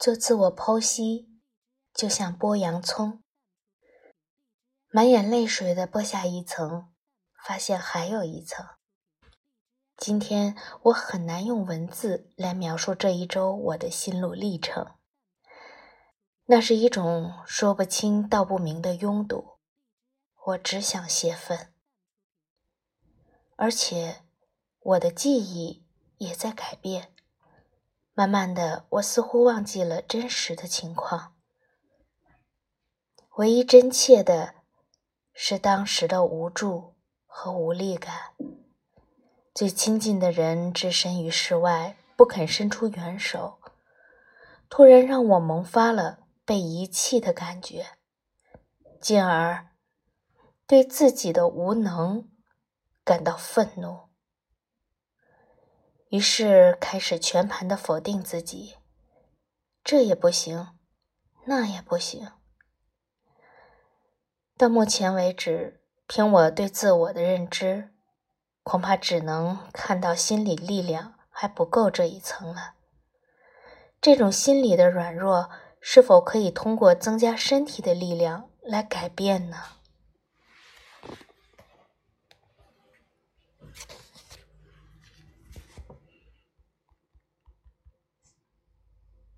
做自我剖析，就像剥洋葱，满眼泪水的剥下一层，发现还有一层。今天我很难用文字来描述这一周我的心路历程，那是一种说不清道不明的拥堵，我只想泄愤，而且我的记忆也在改变。慢慢的，我似乎忘记了真实的情况，唯一真切的是当时的无助和无力感。最亲近的人置身于世外，不肯伸出援手，突然让我萌发了被遗弃的感觉，进而对自己的无能感到愤怒。于是开始全盘的否定自己，这也不行，那也不行。到目前为止，凭我对自我的认知，恐怕只能看到心理力量还不够这一层了。这种心理的软弱，是否可以通过增加身体的力量来改变呢？